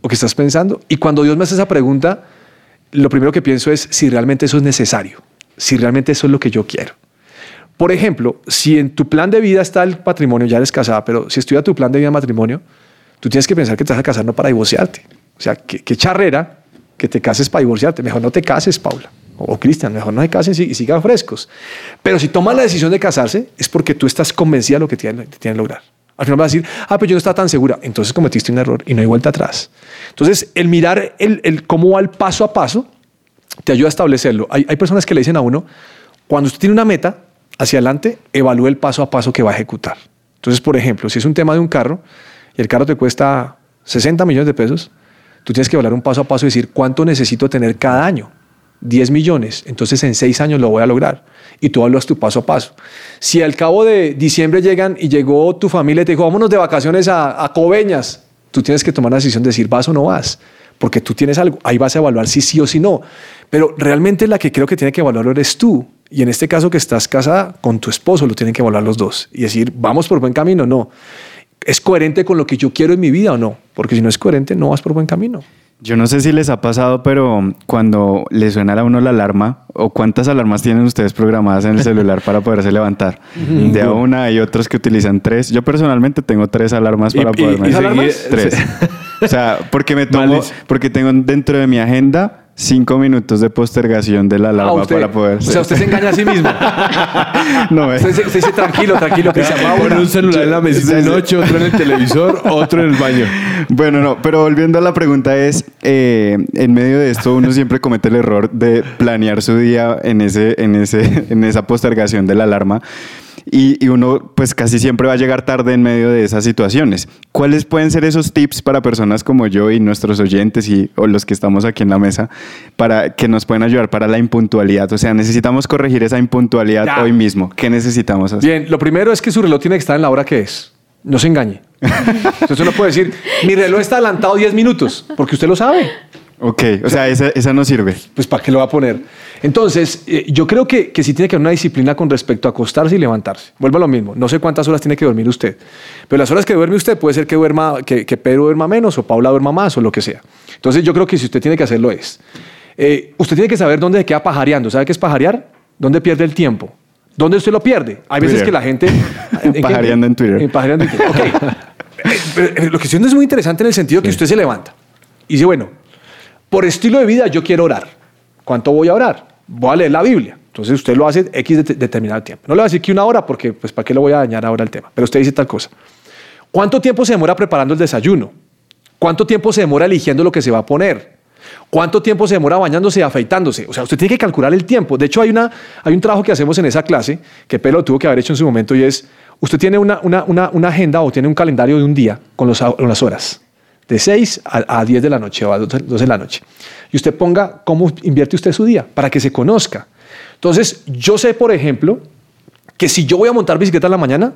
¿O que estás pensando? Y cuando Dios me hace esa pregunta, lo primero que pienso es si realmente eso es necesario, si realmente eso es lo que yo quiero. Por ejemplo, si en tu plan de vida está el patrimonio, ya eres casada, pero si estudia tu plan de vida de matrimonio, tú tienes que pensar que te vas a casar no para divorciarte. O sea, qué, charrera que te cases para divorciarte. Mejor no te cases, Paula. O, Cristian, mejor no se casen y, sigan frescos. Pero si toman la decisión de casarse, es porque tú estás convencida de lo que tienen, tienen lograr. Al final vas a decir, ah, pero yo no estaba tan segura. Entonces cometiste un error y no hay vuelta atrás. Entonces, el mirar el, el cómo va el paso a paso te ayuda a establecerlo. Hay, hay personas que le dicen a uno, cuando usted tiene una meta hacia adelante, evalúe el paso a paso que va a ejecutar. Entonces, por ejemplo, si es un tema de un carro y el carro te cuesta 60 millones de pesos, tú tienes que evaluar un paso a paso y decir cuánto necesito tener cada año. 10 millones, entonces en 6 años lo voy a lograr. Y tú evalúas tu paso a paso. Si al cabo de diciembre llegan y llegó tu familia y te dijo, vámonos de vacaciones a, a Coveñas, tú tienes que tomar la decisión de decir, vas o no vas, porque tú tienes algo, ahí vas a evaluar si sí o si no. Pero realmente la que creo que tiene que evaluarlo eres tú. Y en este caso que estás casada con tu esposo, lo tienen que evaluar los dos y decir, vamos por buen camino o no. ¿Es coherente con lo que yo quiero en mi vida o no? Porque si no es coherente, no vas por buen camino. Yo no sé si les ha pasado, pero cuando le suena a uno la alarma, o cuántas alarmas tienen ustedes programadas en el celular para poderse levantar. De a una hay otros que utilizan tres. Yo personalmente tengo tres alarmas para ¿Y- y- poderme seguir. Tres. [laughs] O sea, porque me tomo, porque tengo dentro de mi agenda cinco minutos de postergación de la alarma Ah, usted- para poder. o sea, usted se engaña a sí mismo. [laughs] no, [laughs] eh. Usted, se- usted dice tranquilo, tranquilo, Cristian. va Pone un celular en la mesita de noche, otro en el televisor, otro en el baño. Bueno, no, pero volviendo a la pregunta es, eh, en medio de esto uno siempre comete el error de planear su día en, ese, en, ese, en esa postergación de la alarma y, y uno pues casi siempre va a llegar tarde en medio de esas situaciones. ¿Cuáles pueden ser esos tips para personas como yo y nuestros oyentes y, o los que estamos aquí en la mesa para que nos pueden ayudar para la impuntualidad? O sea, necesitamos corregir esa impuntualidad Ya. hoy mismo. ¿Qué necesitamos hacer? Bien, lo primero es que su reloj tiene que estar en la hora que es. No se engañe. Entonces uno puede decir, mi reloj está adelantado 10 minutos, porque usted lo sabe. Ok, o sea, esa, esa no sirve. Pues ¿para qué lo va a poner? Entonces, eh, yo creo que, que sí tiene que haber una disciplina con respecto a acostarse y levantarse. Vuelvo a lo mismo. No sé cuántas horas tiene que dormir usted, pero las horas que duerme usted puede ser que, duerma, que, que Pedro duerma menos o Paula duerma más o lo que sea. Entonces, yo creo que si usted tiene que hacerlo es, eh, usted tiene que saber dónde se queda pajareando. ¿Sabe qué es pajarear? ¿Dónde pierde el tiempo? ¿Dónde usted lo pierde? Hay veces que la gente... [laughs] qué? Pajareando en Twitter. pajareando en Twitter. Ok. Eh, pero, eh, lo que estoy diciendo es muy interesante en el sentido que usted se levanta y dice, bueno, por estilo de vida yo quiero orar. ¿Cuánto voy a orar? Voy a leer la Biblia. Entonces usted lo hace X de- determinado tiempo. No le voy a decir que una hora porque, pues, ¿para qué le voy a dañar ahora el tema? Pero usted dice tal cosa. ¿Cuánto tiempo se demora preparando el desayuno? ¿Cuánto tiempo se demora eligiendo lo que se va a poner? ¿Cuánto tiempo se demora bañándose y afeitándose? O sea, usted tiene que calcular el tiempo. De hecho, hay, una, hay un trabajo que hacemos en esa clase que Pelo lo tuvo que haber hecho en su momento y es, usted tiene una, una, una, una agenda o tiene un calendario de un día con, los, con las horas, de 6 a, a 10 de la noche o a 12 de la noche. Y usted ponga cómo invierte usted su día para que se conozca. Entonces, yo sé, por ejemplo, que si yo voy a montar bicicleta en la mañana,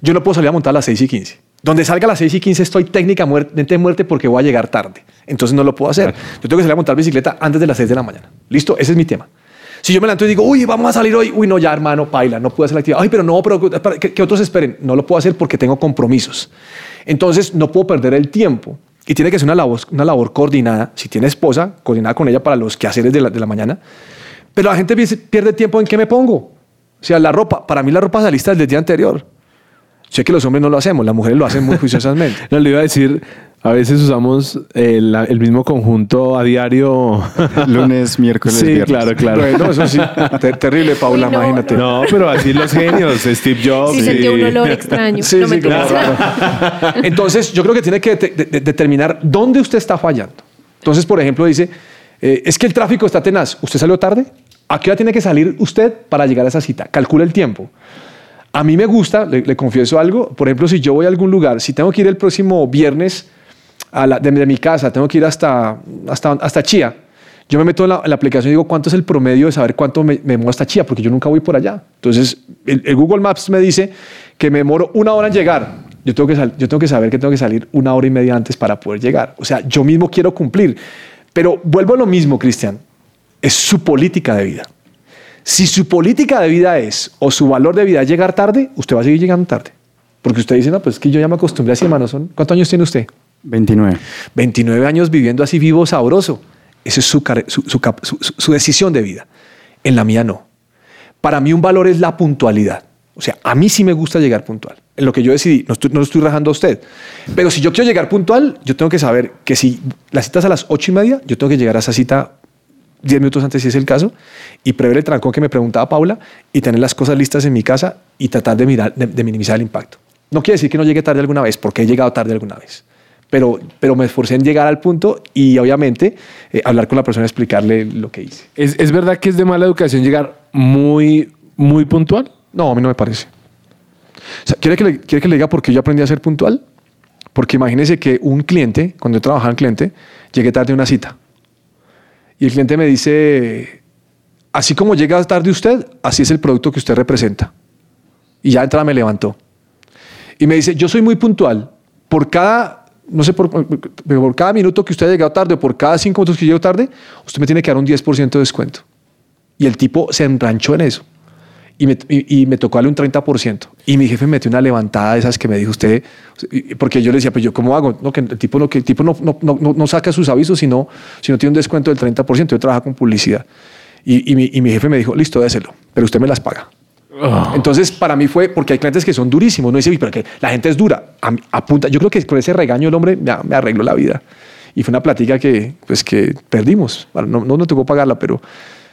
yo no puedo salir a montar a las 6 y 15. Donde salga a las 6 y 15 estoy técnicamente muerte porque voy a llegar tarde. Entonces no lo puedo hacer. Yo tengo que salir a montar bicicleta antes de las 6 de la mañana. ¿Listo? Ese es mi tema. Si yo me levanto y digo, uy, vamos a salir hoy, uy, no, ya hermano, paila, no puedo hacer la actividad. Ay, pero no, pero que, que otros esperen. No lo puedo hacer porque tengo compromisos. Entonces no puedo perder el tiempo. Y tiene que ser una labor, una labor coordinada. Si tiene esposa, coordinada con ella para los quehaceres de la, de la mañana. Pero la gente pierde- tiempo en qué me pongo. O sea, la ropa, para mí la ropa es lista del día anterior. Sé que los hombres no lo hacemos, las mujeres lo hacen muy juiciosamente. [laughs] No, le iba a decir, a veces usamos el, el mismo conjunto a diario. [laughs] Lunes, miércoles, sí, viernes. claro, claro. Bueno, eso sí, [laughs] ter- terrible, Paula, no, imagínate. No, pero así los genios, Steve Jobs. Sí, y- sentí un olor extraño. Sí, no sí, me raro. Entonces, yo creo que tiene que de- de- de- determinar dónde usted está fallando. Entonces, por ejemplo, dice, eh, es que el tráfico está tenaz. ¿Usted salió tarde? ¿A qué hora tiene que salir usted para llegar a esa cita? Calcula el tiempo. A mí me gusta, le, confieso algo, por ejemplo, si yo voy a algún lugar, si tengo que ir el próximo viernes a de, mi casa, tengo que ir hasta, hasta, hasta Chía, yo me meto en la, aplicación y digo cuánto es el promedio de saber cuánto me, demoro hasta Chía, porque yo nunca voy por allá. Entonces, el, Google Maps me dice que me demoro una hora en llegar. Yo tengo, que yo tengo que saber que tengo que salir una hora y media antes para poder llegar. O sea, yo mismo quiero cumplir. Pero vuelvo a lo mismo, Cristian. Es su política de vida. Si su política de vida es o su valor de vida es llegar tarde, usted va a seguir llegando tarde. Porque usted dice, no, pues es que yo ya me acostumbré así, hermano. ¿Son? ¿Cuántos años tiene usted? 29. 29 años viviendo así vivo, sabroso. Esa es su- su- su decisión de vida. En la mía no. Para mí un valor es la puntualidad. O sea, a mí sí me gusta llegar puntual. En lo que yo decidí, no estoy, no lo estoy rajando a usted. Pero si yo quiero llegar puntual, yo tengo que saber que si la cita es a las ocho y media, yo tengo que llegar a esa cita 10 minutos antes si es el caso y prever el trancón que me preguntaba Paula y tener las cosas listas en mi casa y tratar de, mirar, de, de minimizar el impacto. No quiere decir que no llegue tarde alguna vez, porque he llegado tarde alguna vez. Pero, pero me esforcé en llegar al punto y obviamente eh, hablar con la persona y explicarle lo que hice. ¿Es, es verdad que es de mala educación llegar muy, muy puntual? No, a mí no me parece. O sea, ¿quiere, que le, ¿Quiere que le diga por qué yo aprendí a ser puntual? Porque imagínese que un cliente, cuando yo trabajaba en cliente, llegué tarde a una cita. Y el cliente me dice, así como llega tarde usted, así es el producto que usted representa. Y ya de entrada me levantó. Y me dice, yo soy muy puntual. Por cada, no sé, por, por cada minuto que usted ha llegado tarde o por cada cinco minutos que llego tarde, usted me tiene que dar un 10% de descuento. Y el tipo se enranchó en eso. Y me, y, y me tocó darle un 30%. Y mi jefe me metió una levantada de esas que me dijo usted, porque yo le decía, pues yo cómo hago, no, que el tipo no, que el tipo no, no, no, no- saca sus avisos, sino, sino tiene un descuento del 30%, yo trabajo con publicidad. Y, y mi, y mi jefe me dijo, listo, déselo, pero usted me las paga. Entonces, para mí fue, porque hay clientes que son durísimos, no dice, "Uy, pero que la gente es dura, A- apunta. Yo creo que con ese regaño el hombre me, me arregló la vida. Y fue una plática que, pues, que perdimos. No, no, no tocó pagarla, pero...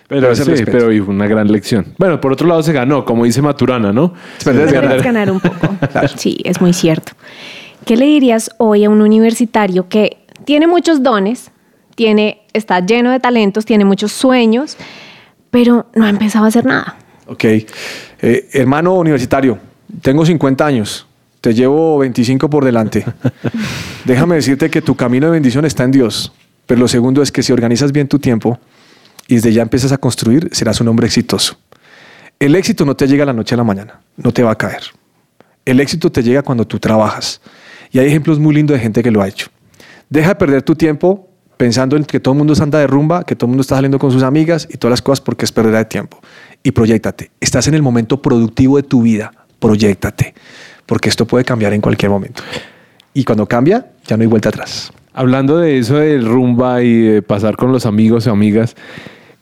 Pero sí, respeto. pero y fue una gran lección. Bueno, por otro lado se ganó, como dice Maturana, ¿no? Es Puedes ganar. ganar un poco. [laughs] Sí, es muy cierto. ¿Qué le dirías hoy a un universitario que tiene muchos dones, tiene, está lleno de talentos, tiene muchos sueños, pero no ha empezado a hacer nada? Ok. Eh, hermano universitario, tengo 50 años. Te llevo 25 por delante. [laughs] Déjame decirte que tu camino de bendición está en Dios. Pero lo segundo es que si organizas bien tu tiempo y desde ya empiezas a construir, serás un hombre exitoso. El éxito no te llega la noche a la mañana, no te va a caer. El éxito te llega cuando tú trabajas. Y hay ejemplos muy lindos de gente que lo ha hecho. Deja de perder tu tiempo pensando en que todo el mundo anda de rumba, que todo el mundo está saliendo con sus amigas y todas las cosas porque es pérdida de tiempo. Y proyectate. Estás en el momento productivo de tu vida. Proyectate. Porque esto puede cambiar en cualquier momento. Y cuando cambia, ya no hay vuelta atrás. Hablando de eso del rumba y de pasar con los amigos o amigas,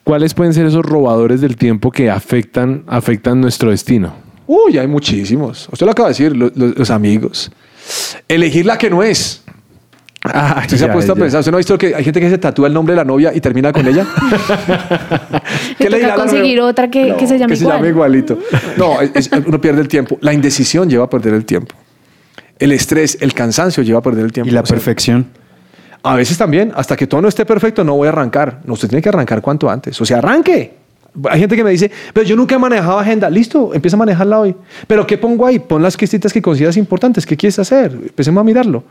¿cuáles pueden ser esos robadores del tiempo que afectan, afectan nuestro destino? Uy, hay muchísimos. Usted lo acaba de decir, lo- lo- los, amigos. Elegir la que no es. Ah, ¿Usted se ha ya, puesto a pensar? ¿Usted no ha visto que hay gente que se tatúa el nombre de la novia y termina con ella? [laughs] Le toca dirá la conseguir otra que, que se llame que se igual. llame igualito. No, es- es- uno pierde el tiempo. La indecisión lleva a perder el tiempo. El estrés, el cansancio lleva a perder el tiempo. Y la O sea, perfección. A veces también, hasta que todo no esté perfecto, no voy a arrancar. No, usted tiene que arrancar cuanto antes. O sea, arranque. Hay gente que me dice, pero yo nunca he manejado agenda. Listo, empieza a manejarla hoy. Pero ¿qué pongo ahí? Pon las cositas que consideras importantes. ¿Qué quieres hacer? Empecemos a mirarlo.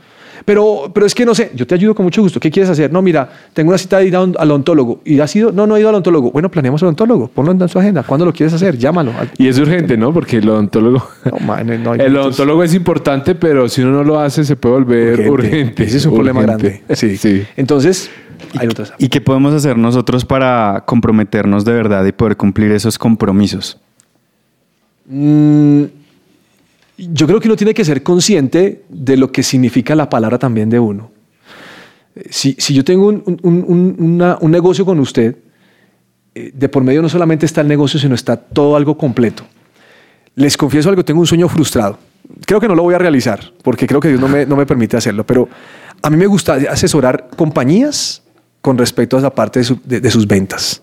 Pero, pero es que no sé, yo te ayudo con mucho gusto. ¿Qué quieres hacer? No, mira, tengo una cita de ir al odontólogo. ¿Y has ido? No, no he ido al odontólogo. Bueno, planeamos al odontólogo. Ponlo en su agenda. ¿Cuándo lo quieres hacer? Llámalo. Y es urgente, ¿no? Porque el odontólogo... No, man, no hay el minutos. odontólogo es importante, pero si uno no lo hace se puede volver urgente. Ese es un problema grande. Sí. sí. Entonces, hay otras. ¿Y qué podemos hacer nosotros para comprometernos de verdad y poder cumplir esos compromisos? Mm, yo creo que uno tiene que ser consciente de lo que significa la palabra también de uno. Eh, Si, si yo tengo un, un- un- una- un negocio con usted, eh, de por medio no solamente está el negocio, sino está todo algo completo. Les confieso algo, tengo un sueño frustrado. Creo que no lo voy a realizar, porque creo que Dios no me, no me permite hacerlo, pero a mí me gusta asesorar compañías con respecto a esa parte de, su- de- de sus ventas.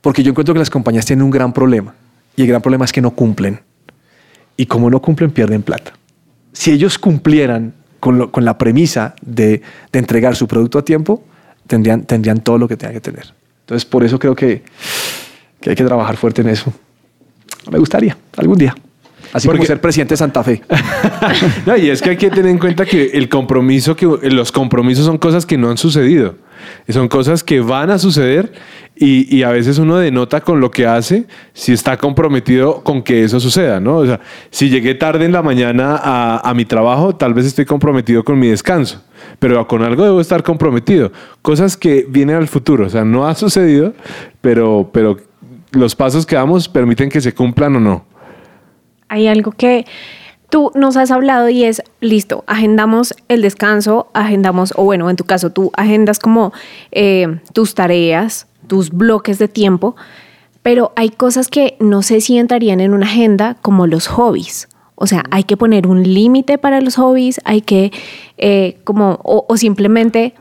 Porque yo encuentro que las compañías tienen un gran problema, y el gran problema es que no cumplen. Y como no cumplen, pierden plata. Si ellos cumplieran con, lo- con la premisa de, de entregar su producto a tiempo, tendrían, tendrían todo lo que tengan que tener. Entonces, por eso creo que, que hay que trabajar fuerte en eso. Me gustaría, algún día. Así como Porque- ser presidente de Santa Fe. [laughs] No, y es que hay que tener en cuenta que el compromiso, que los compromisos son cosas que no han sucedido. Son cosas que van a suceder y, a veces uno denota con lo que hace si está comprometido con que eso suceda, ¿no? O sea, si llegué tarde en la mañana a, a mi trabajo, tal vez estoy comprometido con mi descanso, pero con algo debo estar comprometido. Cosas que vienen al futuro, o sea, no ha sucedido, pero, pero los pasos que damos permiten que se cumplan o no. Hay algo que tú nos has hablado y es, listo, agendamos el descanso, agendamos, o bueno, en tu caso, tú agendas como eh, tus tareas, tus bloques de tiempo, pero hay cosas que no sé si entrarían en una agenda como los hobbies. O sea, hay que poner un límite para los hobbies, hay que eh, como, o, o simplemente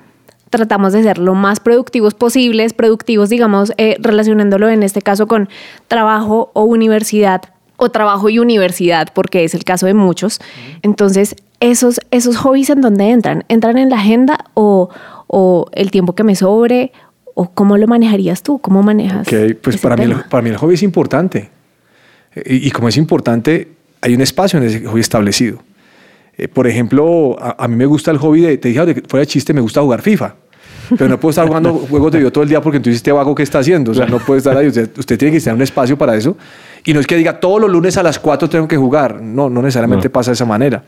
tratamos de ser lo más productivos posibles, productivos, digamos, eh, relacionándolo en este caso con trabajo o universidad, o trabajo y universidad, porque es el caso de muchos. Entonces, esos, esos hobbies en dónde entran? ¿Entran en la agenda o, o el tiempo que me sobre? ¿O cómo lo manejarías tú? ¿Cómo manejas? Ok, pues para mí, el, tema? para mí el hobby es importante. Eh, Y, y como es importante, hay un espacio en ese hobby establecido. Eh, por ejemplo, a, a mí me gusta el hobby de, te dije, de- fuera de chiste, me gusta jugar FIFA. Pero no puedo estar jugando [laughs] juegos de video todo el día porque entonces este vago que está haciendo. O sea, no puede estar ahí. Usted, usted tiene que tener un espacio para eso. Y no es que diga todos los lunes a las 4 tengo que jugar. No, no necesariamente No. pasa de esa manera.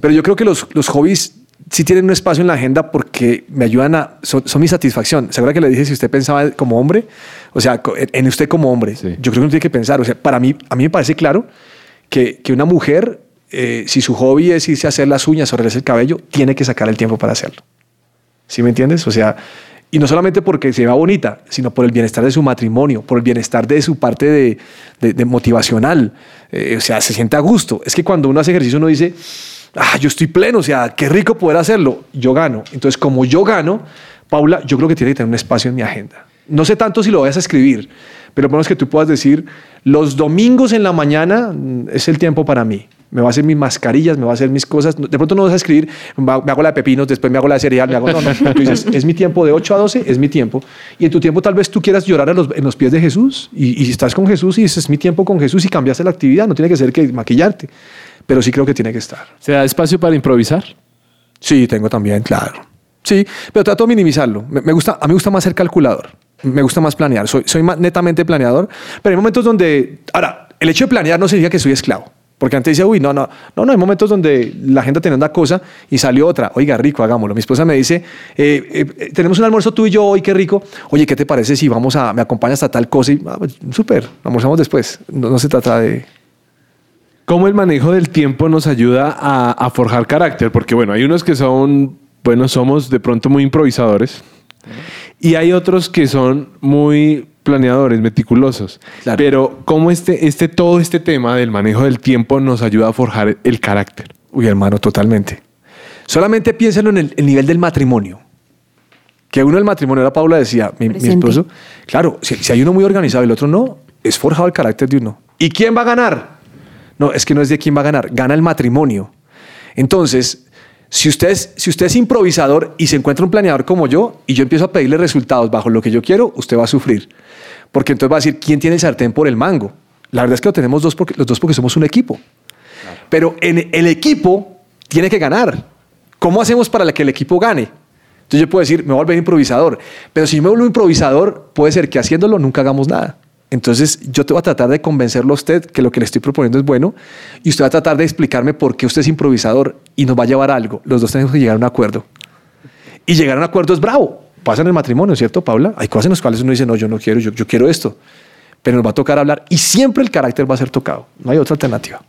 Pero yo creo que los, los hobbies sí tienen un espacio en la agenda porque me ayudan a, son, son mi satisfacción. ¿Se acuerda que le dije si usted pensaba como hombre? O sea, en usted como hombre. Sí. Yo creo que uno tiene que pensar, o sea, para mí, a mí me parece claro que, que una mujer, eh, si su hobby es irse a hacer las uñas o arreglarse el cabello, tiene que sacar el tiempo para hacerlo. ¿Sí me entiendes? O sea, y no solamente porque se vea bonita, sino por el bienestar de su matrimonio, por el bienestar de su parte de, de- de motivacional. Eh, o sea, se siente a gusto. Es que cuando uno hace ejercicio, uno dice, ah, yo estoy pleno, o sea, qué rico poder hacerlo. Yo gano. Entonces, como yo gano, Paula, yo creo que tiene que tener un espacio en mi agenda. No sé tanto si lo vayas a escribir, pero por menos que tú puedas decir, los domingos en la mañana mm, es el tiempo para mí. Me va a hacer mis mascarillas, me va a hacer mis cosas. De pronto no vas a escribir, me hago la de pepinos, después me hago la de cereal, me hago... No, no. [laughs] Tú dices, es mi tiempo de 8 a 12, es mi tiempo. Y en tu tiempo tal vez tú quieras llorar a los- en los pies de Jesús y, y estás con Jesús y dices, es mi tiempo con Jesús y cambiaste la actividad. No tiene que ser que maquillarte, pero sí creo que tiene que estar. ¿Se da espacio para improvisar? Sí, tengo también, claro. Sí, pero trato de minimizarlo. Me, gusta, a mí me gusta más ser calculador. Me gusta más planear. Soy, soy netamente planeador. Pero hay momentos donde. Ahora, el hecho de planear no significa que soy esclavo. Porque antes decía, uy, no, no, no, no. Hay momentos donde la gente tenía una cosa y salió otra. Oiga, rico, hagámoslo. Mi esposa me dice, eh, eh, eh, tenemos un almuerzo tú y yo hoy, qué rico. Oye, ¿qué te parece si vamos a, me acompañas a tal cosa? Y, ah, pues, súper, almorzamos después. No, no se trata de. ¿Cómo el manejo del tiempo nos ayuda a, a forjar carácter? Porque bueno, hay unos que son, bueno, somos de pronto muy improvisadores y hay otros que son muy planeadores, meticulosos. Claro. Pero ¿cómo este, este, todo este tema del manejo del tiempo nos ayuda a forjar el carácter? Uy, hermano, totalmente. Solamente piénsenlo en el, el nivel del matrimonio. Que uno del matrimonio, era Paula decía, mi, esposo, claro, si, si hay uno muy organizado y el otro no, es forjado el carácter de uno. ¿Y quién va a ganar? No, es que no es de quién va a ganar, gana el matrimonio. Entonces, si usted, es, si usted es improvisador y se encuentra un planeador como yo y yo empiezo a pedirle resultados bajo lo que yo quiero, usted va a sufrir. Porque entonces va a decir, ¿quién tiene el sartén por el mango? La verdad es que lo tenemos dos porque, los dos porque somos un equipo. Pero en el equipo tiene que ganar. ¿Cómo hacemos para que el equipo gane? Entonces yo puedo decir, me voy a volver improvisador. Pero si yo me vuelvo improvisador, puede ser que haciéndolo nunca hagamos nada. Entonces yo te voy a tratar de convencerlo a usted que lo que le estoy proponiendo es bueno y usted va a tratar de explicarme por qué usted es improvisador y nos va a llevar a algo. Los dos tenemos que llegar a un acuerdo. Y llegar a un acuerdo es bravo. Pasa en el matrimonio, ¿cierto, Paula? Hay cosas en las cuales uno dice, no, yo no quiero, yo, yo quiero esto. Pero nos va a tocar hablar y siempre el carácter va a ser tocado. No hay otra alternativa.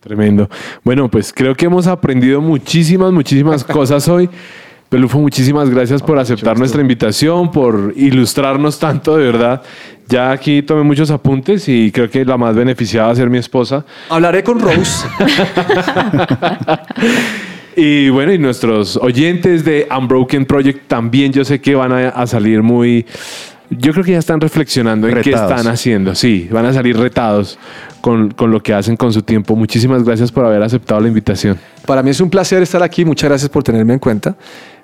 Tremendo. Bueno, pues creo que hemos aprendido muchísimas, muchísimas [laughs] cosas hoy. Pelufo, muchísimas gracias por aceptar nuestra invitación, por ilustrarnos tanto, de verdad. Ya aquí tomé muchos apuntes y creo que la más beneficiada va a ser mi esposa. Hablaré con Rose. [laughs] Y bueno, y nuestros oyentes de Unbroken Project también yo sé que van a, a salir muy... Yo creo que ya están reflexionando en qué están haciendo. Sí, van a salir retados con, con lo que hacen con su tiempo. Muchísimas gracias por haber aceptado la invitación. Para mí es un placer estar aquí. Muchas gracias por tenerme en cuenta.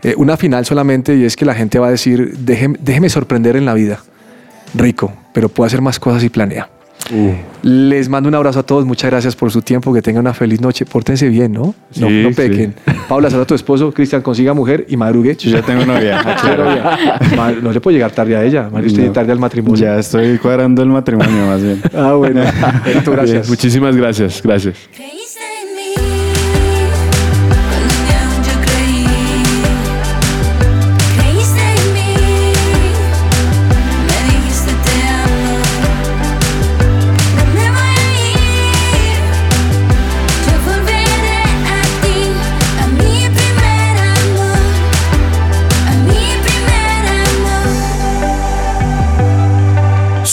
Eh, una final solamente y es que la gente va a decir, déjeme, déjeme sorprender en la vida. Rico, pero puedo hacer más cosas y planea. Les mando un abrazo a todos. Muchas gracias por su tiempo. Que tengan una feliz noche. Pórtense bien, ¿no? No, Sí, no pequen. Paula, saluda a tu esposo. Cristian, consiga mujer y madrugue. Yo ya tengo novia. [laughs] Ma- No le puede llegar tarde a ella. Mario, usted No. llega tarde al matrimonio. Ya estoy cuadrando el matrimonio más bien. Ah, bueno. [laughs] Perfecto, Bien, gracias. muchísimas gracias. Gracias.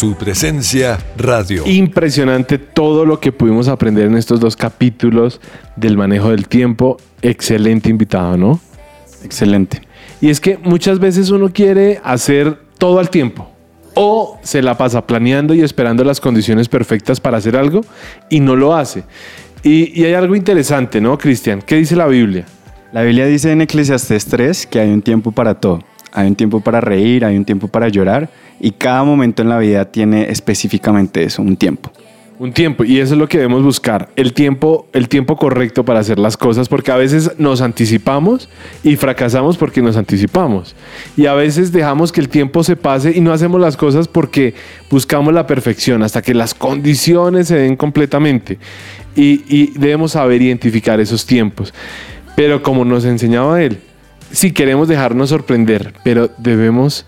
Su presencia radio. Impresionante todo lo que pudimos aprender en estos dos capítulos del manejo del tiempo. Excelente invitado, ¿no? Excelente. Y es que muchas veces uno quiere hacer todo al tiempo. O se la pasa planeando y esperando las condiciones perfectas para hacer algo y no lo hace. Y, y hay algo interesante, ¿no, Cristian? ¿Qué dice la Biblia? La Biblia dice en Eclesiastés 3 que hay un tiempo para todo. Hay un tiempo para reír, hay un tiempo para llorar y cada momento en la vida tiene específicamente eso, un tiempo. Un tiempo, y eso es lo que debemos buscar, el tiempo, el tiempo correcto para hacer las cosas, porque a veces nos anticipamos y fracasamos porque nos anticipamos. Y a veces dejamos que el tiempo se pase y no hacemos las cosas porque buscamos la perfección hasta que las condiciones se den completamente. Y, y debemos saber identificar esos tiempos. Pero como nos enseñaba él, si queremos dejarnos sorprender, pero debemos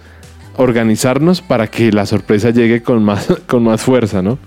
organizarnos para que la sorpresa llegue con más, [laughs] con más fuerza, ¿no?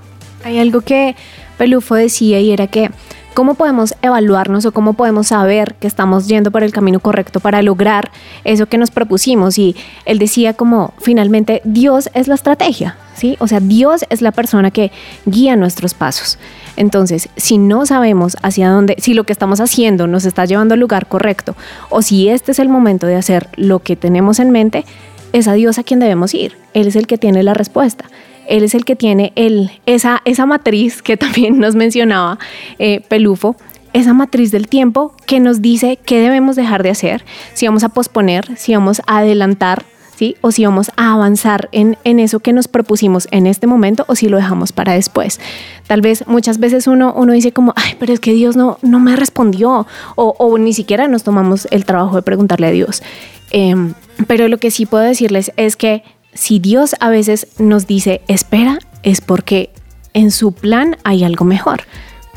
Hay algo que Pelufo decía y era que cómo podemos evaluarnos o cómo podemos saber que estamos yendo por el camino correcto para lograr eso que nos propusimos. Y él decía como finalmente Dios es la estrategia, ¿sí? O sea, Dios es la persona que guía nuestros pasos. Entonces, si no sabemos hacia dónde, si lo que estamos haciendo nos está llevando al lugar correcto o si este es el momento de hacer lo que tenemos en mente, es a Dios a quien debemos ir. Él es el que tiene la respuesta. Él es el que tiene el, esa, esa matriz que [laughs] también nos mencionaba eh, Pelufo, esa matriz del tiempo que nos dice qué debemos dejar de hacer, si vamos a posponer, si vamos a adelantar, ¿sí? o si vamos a avanzar en, en eso que nos propusimos en este momento o si lo dejamos para después. Tal vez muchas veces uno, uno dice como, ay, pero es que Dios no, no me respondió o, ni siquiera nos tomamos el trabajo de preguntarle a Dios. Em, pero lo que sí puedo decirles es que si Dios a veces nos dice espera, es porque en su plan hay algo mejor.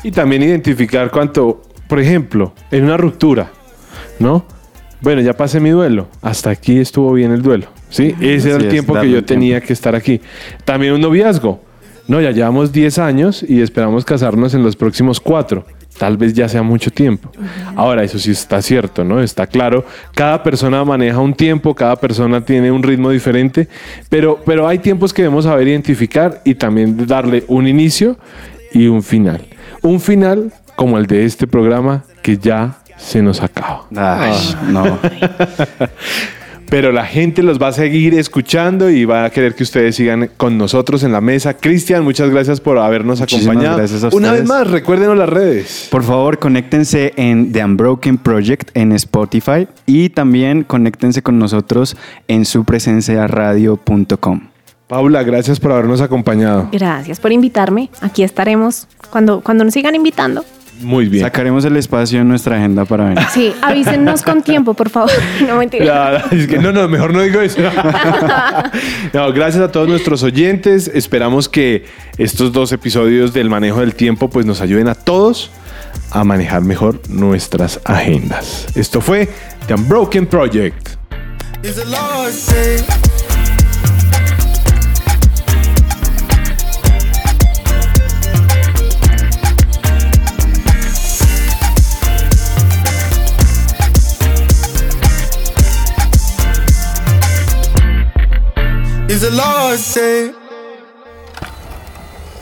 Y también identificar cuánto, por ejemplo, en una ruptura, ¿no? Bueno, ya pasé mi duelo. Hasta aquí estuvo bien el duelo. ¿Sí? Ese era el es, tiempo que yo tiempo. tenía que estar aquí. También un noviazgo. No, ya llevamos 10 años y esperamos casarnos en los próximos 4. Tal vez ya sea mucho tiempo. Ahora, eso sí está cierto, ¿no? Está claro. Cada persona maneja un tiempo, cada persona tiene un ritmo diferente, pero, pero hay tiempos que debemos saber identificar y también darle un inicio y un final. Un final como el de este programa que ya se nos acaba. Ay, no. [laughs] Pero la gente los va a seguir escuchando y va a querer que ustedes sigan con nosotros en la mesa. Cristian, muchas gracias por habernos Muchísimas acompañado. gracias a Una vez ustedes. más, recuérdenos las redes. Por favor, conéctense en The Unbroken Project en Spotify y también conéctense con nosotros en supresenciaradio.com. Paula, gracias por habernos acompañado. Gracias por invitarme. Aquí estaremos cuando, cuando nos sigan invitando. Muy bien. Sacaremos el espacio en nuestra agenda para venir. Sí, avísennos con [laughs] tiempo, por favor. [laughs] No mentira. Ya, es que no, no, mejor no digo eso. [laughs] No, gracias a todos nuestros oyentes. Esperamos que estos dos episodios del manejo del tiempo pues nos ayuden a todos a manejar mejor nuestras agendas. Esto fue The Unbroken Project.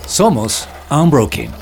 Somos Unbroken.